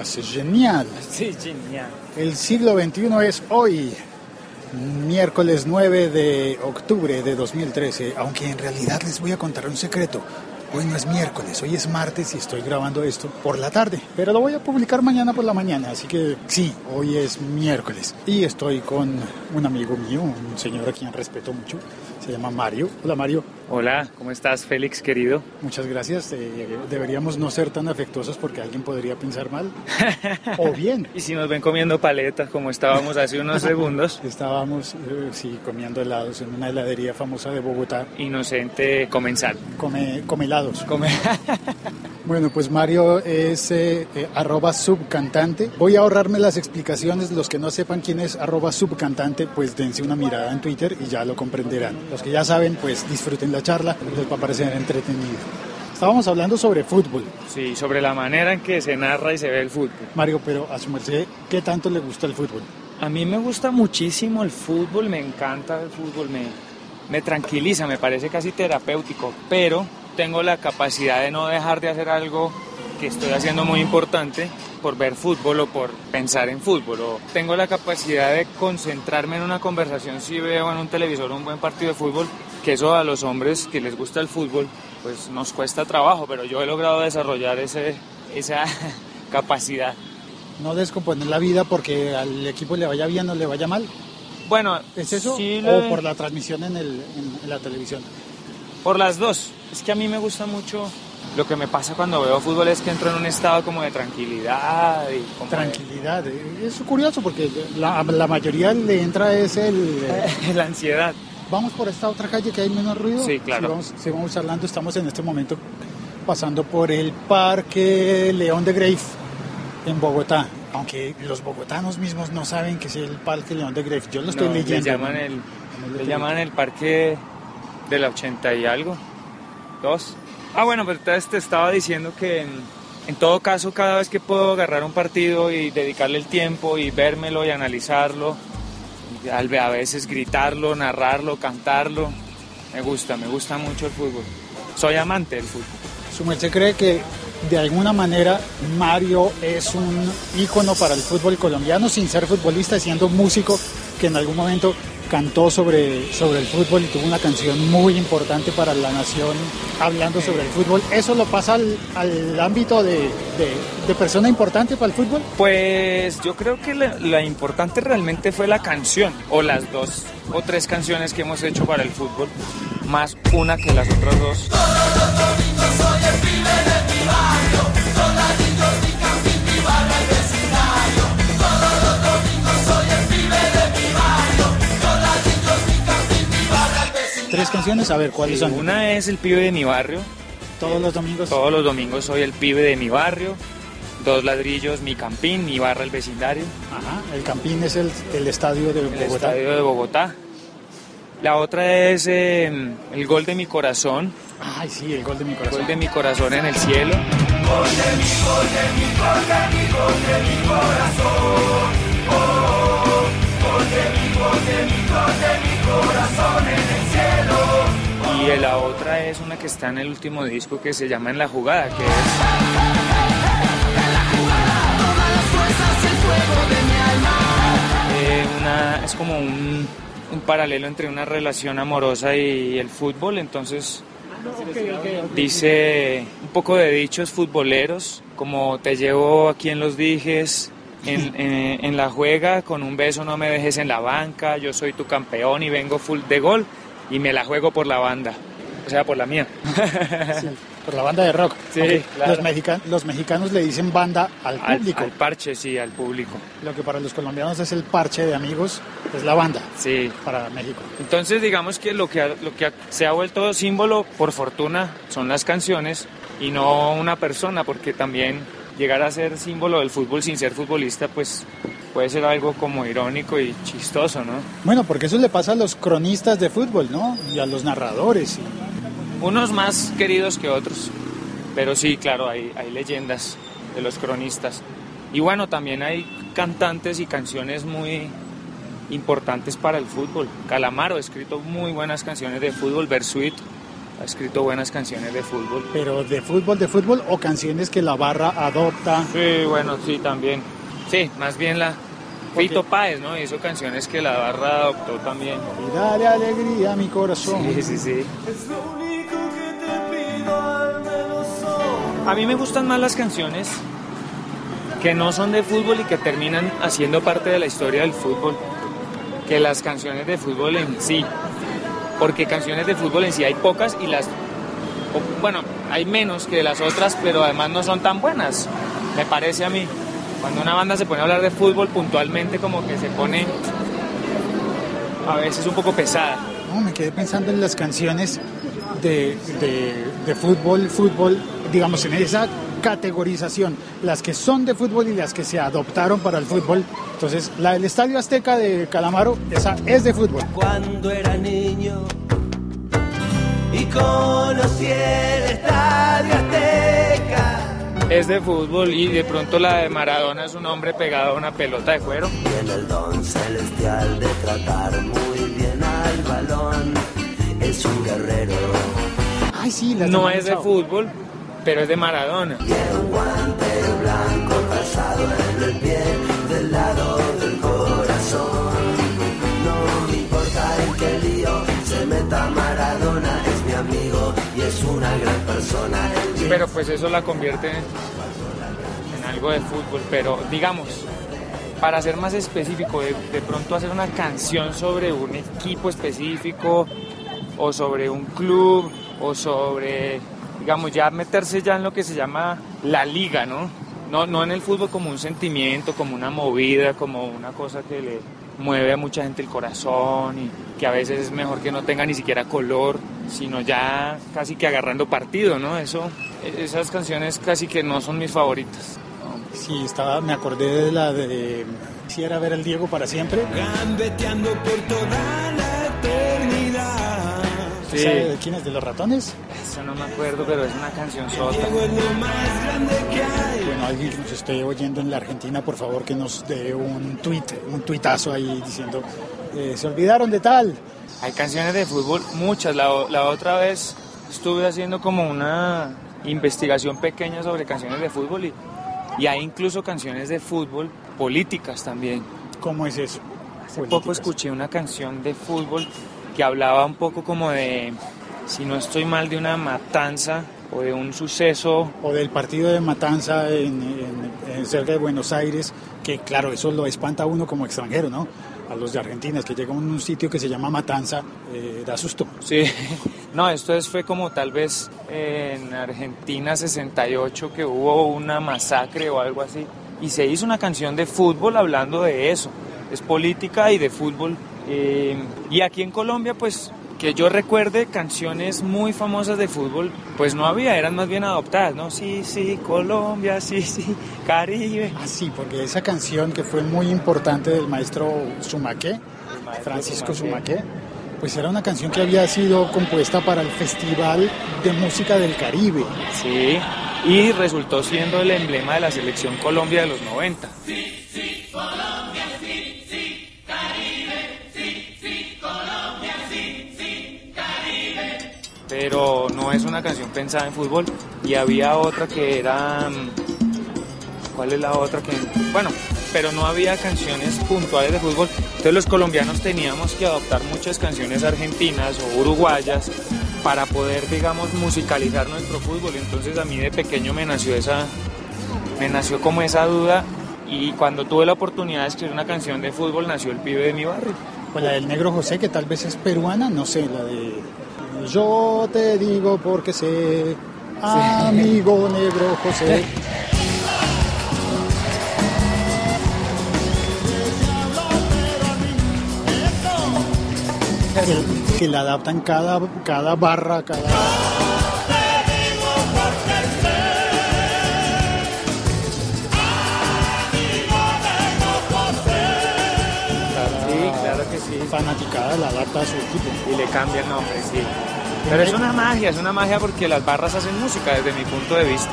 Es genial. Sí, genial. El siglo XXI es hoy, miércoles 9 de octubre de 2013, aunque en realidad les voy a contar un secreto. Hoy no es miércoles, hoy es martes y estoy grabando esto por la tarde, pero lo voy a publicar mañana por la mañana, así que sí, hoy es miércoles. Y estoy con un amigo mío, un señor a quien respeto mucho, se llama Mario. Hola Mario. Hola, ¿cómo estás, Félix, querido? Muchas gracias. Eh, deberíamos no ser tan afectuosos porque alguien podría pensar mal. o bien. y si nos ven comiendo paletas como estábamos hace unos segundos. Estábamos, eh, sí, comiendo helados en una heladería famosa de Bogotá. Inocente comensal. Come, come helados. Come. Bueno, pues Mario es eh, eh, arroba subcantante. Voy a ahorrarme las explicaciones. Los que no sepan quién es arroba subcantante, pues dense una mirada en Twitter y ya lo comprenderán. Los que ya saben, pues disfruten la charla, les va a parecer entretenido. Estábamos hablando sobre fútbol. Sí, sobre la manera en que se narra y se ve el fútbol. Mario, pero a su merced, ¿qué tanto le gusta el fútbol? A mí me gusta muchísimo el fútbol, me encanta el fútbol, me, me tranquiliza, me parece casi terapéutico, pero tengo la capacidad de no dejar de hacer algo que estoy haciendo muy importante por ver fútbol o por pensar en fútbol. O tengo la capacidad de concentrarme en una conversación si veo en un televisor un buen partido de fútbol, que eso a los hombres que les gusta el fútbol, pues nos cuesta trabajo, pero yo he logrado desarrollar ese, esa capacidad. No descomponer la vida porque al equipo le vaya bien o le vaya mal. Bueno, ¿es eso? ¿O por la transmisión en, el, en la televisión? Por las dos. Es que a mí me gusta mucho lo que me pasa cuando veo fútbol es que entro en un estado como de tranquilidad. Y tranquilidad. Es curioso porque la, la mayoría le entra es el... la ansiedad. Vamos por esta otra calle que hay menos ruido. Sí, claro. Si vamos, hablando, estamos en este momento pasando por el Parque León de Grave en Bogotá. Aunque los bogotanos mismos no saben que es el Parque León de Grave. Yo lo estoy leyendo. Le llaman el, le llaman el Parque de la 80 y algo. Dos. Ah, bueno, entonces te estaba diciendo que en, todo caso, cada vez que puedo agarrar un partido y dedicarle el tiempo y vérmelo y analizarlo, y a veces gritarlo, narrarlo, cantarlo, me gusta, me gusta mucho el fútbol. Soy amante del fútbol. ¿Su merced cree que de alguna manera Mario es un ícono para el fútbol colombiano sin ser futbolista, siendo músico que en algún momento cantó sobre, sobre el fútbol y tuvo una canción muy importante para la nación hablando sobre el fútbol. ¿Eso lo pasa al, ámbito de, persona importante para el fútbol? Pues yo creo que la, importante realmente fue la canción, o las dos o tres canciones que hemos hecho para el fútbol, más una que las otras dos. Tres canciones, a ver, ¿cuáles son? Una es El pibe de mi barrio. Todos los domingos. Todos los domingos soy el pibe de mi barrio. Dos ladrillos, mi campín, mi barra, el vecindario. Ajá, el campín es el, estadio de Bogotá. El estadio de Bogotá. La otra es em, el gol de mi corazón. Ay, sí, el gol de mi corazón. El gol de mi corazón en el cielo. Gol de mi, gol de mi, gol de mi, gol de mi corazón. Oh, gol de mi, gol de mi, Y la otra es una que está en el último disco que se llama En la jugada, que es... Eh, una, es como un, un paralelo entre una relación amorosa y el fútbol, entonces dice un poco de dichos futboleros, como te llevo aquí en los dijes, en, en, la juega, con un beso no me dejes en la banca, yo soy tu campeón y vengo full de gol y me la juego por la banda, o sea, por la mía. por la banda de rock. Sí, los, mexicanos, los mexicanos le dicen banda al público. Al, parche, sí, al público. Lo que para los colombianos es el parche de amigos, es la banda. Sí. Para México. Entonces, digamos que lo que, lo que se ha vuelto símbolo, por fortuna, son las canciones y no una persona, porque también llegar a ser símbolo del fútbol sin ser futbolista, pues puede ser algo como irónico y chistoso, ¿no? Bueno, porque eso le pasa a los cronistas de fútbol, ¿no? Y a los narradores. Unos más queridos que otros, pero sí, claro, hay, hay leyendas de los cronistas. Y bueno, también hay cantantes y canciones muy importantes para el fútbol. Calamaro ha escrito muy buenas canciones de fútbol, Versuit ha escrito buenas canciones de fútbol. Pero de fútbol, de fútbol o canciones que la barra adopta. Sí, bueno, sí, también. Sí, más bien la, Fito Páez, ¿no? Hizo canciones que la barra adoptó también. Y dale alegría a mi corazón. Sí, sí, sí. A mí me gustan más las canciones que no son de fútbol y que terminan haciendo parte de la historia del fútbol que las canciones de fútbol en sí. Porque canciones de fútbol en sí hay pocas y las... Bueno, hay menos que las otras, pero además no son tan buenas, me parece a mí. Cuando una banda se pone a hablar de fútbol puntualmente como que se pone a veces un poco pesada. No, me quedé pensando en las canciones de, de, fútbol, fútbol, digamos, en esa categorización, las que son de fútbol y las que se adoptaron para el fútbol. Entonces, la del Estadio Azteca de Calamaro, esa es de fútbol. Cuando era niño y conocí el Estadio Azteca es de fútbol y de pronto la de Maradona es un hombre pegado a una pelota de cuero. Tiene el don celestial de tratar muy bien al balón. Es un guerrero. Ay, sí, la No es de fútbol, pero es de Maradona. Y un guante blanco pasado en el pie del lado del corazón. No me importa en qué lío se meta Maradona, es mi amigo y es una gran persona pero pues eso la convierte en algo de fútbol. Pero digamos, para ser más específico, de, pronto hacer una canción sobre un equipo específico o sobre un club o sobre, digamos, ya meterse ya en lo que se llama la liga, ¿no? No, no en el fútbol como un sentimiento, como una movida, como una cosa que le mueve a mucha gente el corazón y que a veces es mejor que no tenga ni siquiera color, sino ya casi que agarrando partido, ¿no? Eso esas canciones casi que no son mis favoritas. Sí, estaba, me acordé de la de Quisiera ver al Diego para siempre. Gambeteando por toda la. Sí. ¿Sabe de quién es? ¿De los ratones? Eso no me acuerdo, pero es una canción sota. Bueno, alguien que nos esté oyendo en la Argentina, por favor que nos dé un tweet, un tuitazo ahí diciendo, eh, se olvidaron de tal. Hay canciones de fútbol, muchas. La, la otra vez estuve haciendo como una investigación pequeña sobre canciones de fútbol y, y hay incluso canciones de fútbol políticas también. ¿Cómo es eso? Hace poco escuché una canción de fútbol que hablaba un poco como de, si no estoy mal, de una matanza o de un suceso. O del partido de matanza en, cerca de Buenos Aires, que claro, eso lo espanta a uno como extranjero, ¿no? A los de Argentina, que llegan a un sitio que se llama Matanza, eh, da susto. Sí, no, esto es, fue como tal vez en Argentina 68 que hubo una masacre o algo así. Y se hizo una canción de fútbol hablando de eso. Es política y de fútbol. Eh, y aquí en Colombia, pues que yo recuerde canciones muy famosas de fútbol, pues no había, eran más bien adoptadas, ¿no? Sí, sí, Colombia, sí, sí, Caribe. Ah, sí, porque esa canción que fue muy importante del maestro Sumaque, Francisco Sumaque, pues era una canción que había sido compuesta para el Festival de Música del Caribe. Sí, y resultó siendo el emblema de la selección Colombia de los 90. Sí, sí, Pero no es una canción pensada en fútbol y había otra que era... Mm, ¿Cuál es la otra que...? Bueno, pero no había canciones puntuales de fútbol. Entonces los colombianos teníamos que adoptar muchas canciones argentinas o uruguayas para poder, digamos, musicalizar nuestro fútbol. Entonces a mí de pequeño me nació esa, me nació como esa duda y cuando tuve la oportunidad de escribir una canción de fútbol nació el pibe de mi barrio. Pues la del negro José, que tal vez es peruana, no sé, la de Yo te digo porque sé, amigo negro José. que, la adaptan cada, cada barra, cada... Fanaticada la adapta a su equipo. Y le cambia el nombre, sí. Pero es una magia, es una magia porque las barras hacen música desde mi punto de vista.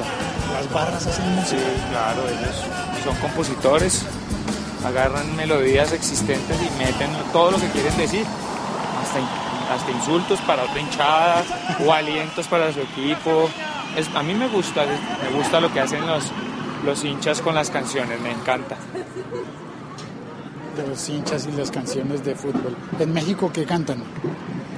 Las barras hacen música. Sí, claro, ellos son compositores, agarran melodías existentes y meten todo lo que quieren decir hasta insultos para otra hinchada o alientos para su equipo. Es, a mí me gusta, me gusta lo que hacen los, los hinchas con las canciones, me encanta. De los hinchas y las canciones de fútbol. ¿En México qué cantan?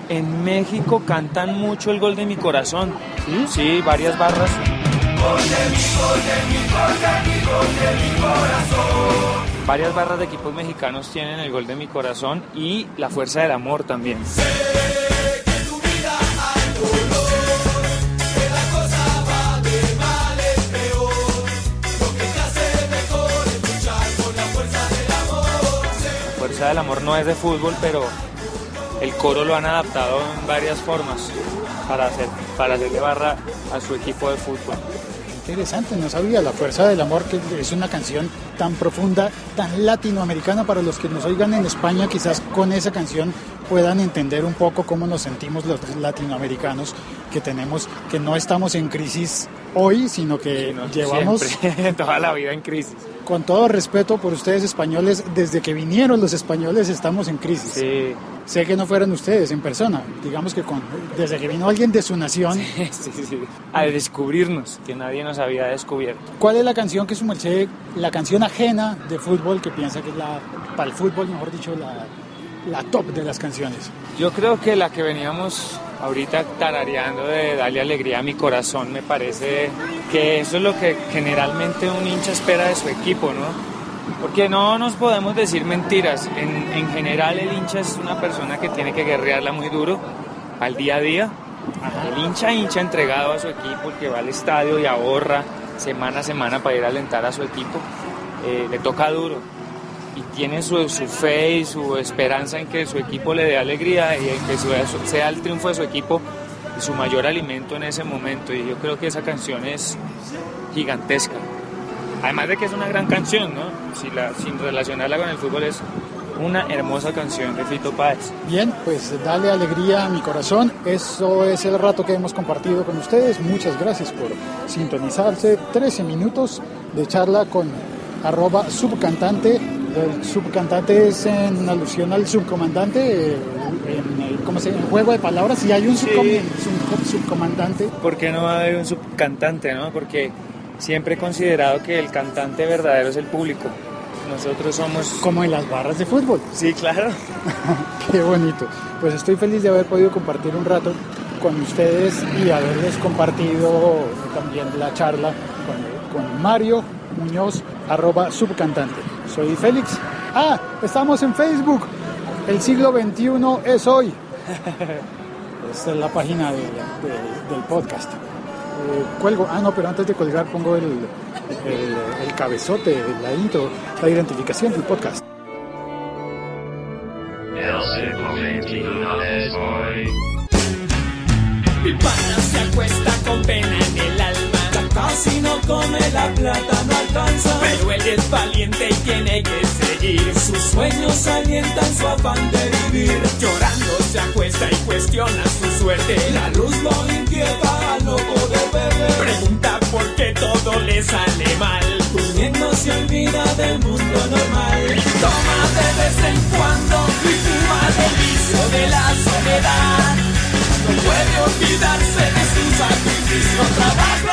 En México cantan mucho el gol de mi corazón. Sí, sí varias barras. Gol de mi, gol de mi, gol de mi, gol de mi corazón. Varias barras de equipos mexicanos tienen el gol de mi corazón y la fuerza del amor también. Fuerza del amor no es de fútbol, pero el coro lo han adaptado en varias formas para hacer para hacerle barra a su equipo de fútbol interesante, no sabía. La Fuerza del Amor, que es una canción tan profunda, tan latinoamericana para los que nos oigan en España, quizás con esa canción puedan entender un poco cómo nos sentimos los latinoamericanos, que tenemos, que no estamos en crisis hoy, sino que llevamos toda la vida en crisis. Con todo respeto por ustedes españoles, desde que vinieron los españoles estamos en crisis. Sí. Sé que no fueron ustedes en persona, digamos que con, desde que vino alguien de su nación. Sí, sí. A descubrirnos, que nadie nos había descubierto. ¿Cuál es la canción que su merced, la canción ajena de fútbol que piensa que es la, para el fútbol, mejor dicho, la, la top de las canciones? Yo creo que la que veníamos ahorita tarareando de Dale Alegría a mi corazón, me parece que eso es lo que generalmente un hincha espera de su equipo, ¿no? Porque no nos podemos decir mentiras. En, en general el hincha es una persona que tiene que guerrearla muy duro al día a día. El hincha hincha entregado a su equipo, que va al estadio y ahorra semana a semana para ir a alentar a su equipo, eh, le toca duro y tiene su, fe y su esperanza en que su equipo le dé alegría y en que sea el triunfo de su equipo y su mayor alimento en ese momento. Y yo creo que esa canción es gigantesca. Además de que es una gran canción, ¿no? Sin relacionarla con el fútbol es una hermosa canción de Fito Páez. Bien, pues dale alegría a mi corazón. Eso es el rato que hemos compartido con ustedes. Muchas gracias por sintonizarse. 13 minutos de charla con arroba subcantante. El subcantante es en alusión al subcomandante, en, ¿cómo se llama? juego de palabras. Si hay un subcom sí. sub subcomandante. ¿Por qué no hay un subcantante, no? Porque siempre he considerado que el cantante verdadero es el público. Nosotros somos... Como en las barras de fútbol. Sí, claro. Qué bonito. Pues estoy feliz de haber podido compartir un rato con ustedes y haberles compartido también la charla con, con Mario Muñoz, arroba subcantante. Soy Félix. Ah, estamos en Facebook. El siglo XXI es hoy. Esta es la página de, de, del podcast. Eh, cuelgo, ah no, pero antes de colgar pongo el, el, el, cabezote, la intro, la identificación del podcast. Mi come la plata, no alcanza. Pero él es valiente y tiene que seguir. Sus sueños alientan su afán de vivir. Llorando se acuesta y cuestiona su suerte. La luz lo inquieta al no poder ver. Pregunta por qué todo le sale mal. Durmiendo se olvida del mundo normal. Toma de vez en cuando y fuma del vicio de la soledad. No puede olvidarse de su sacrificio, trabajo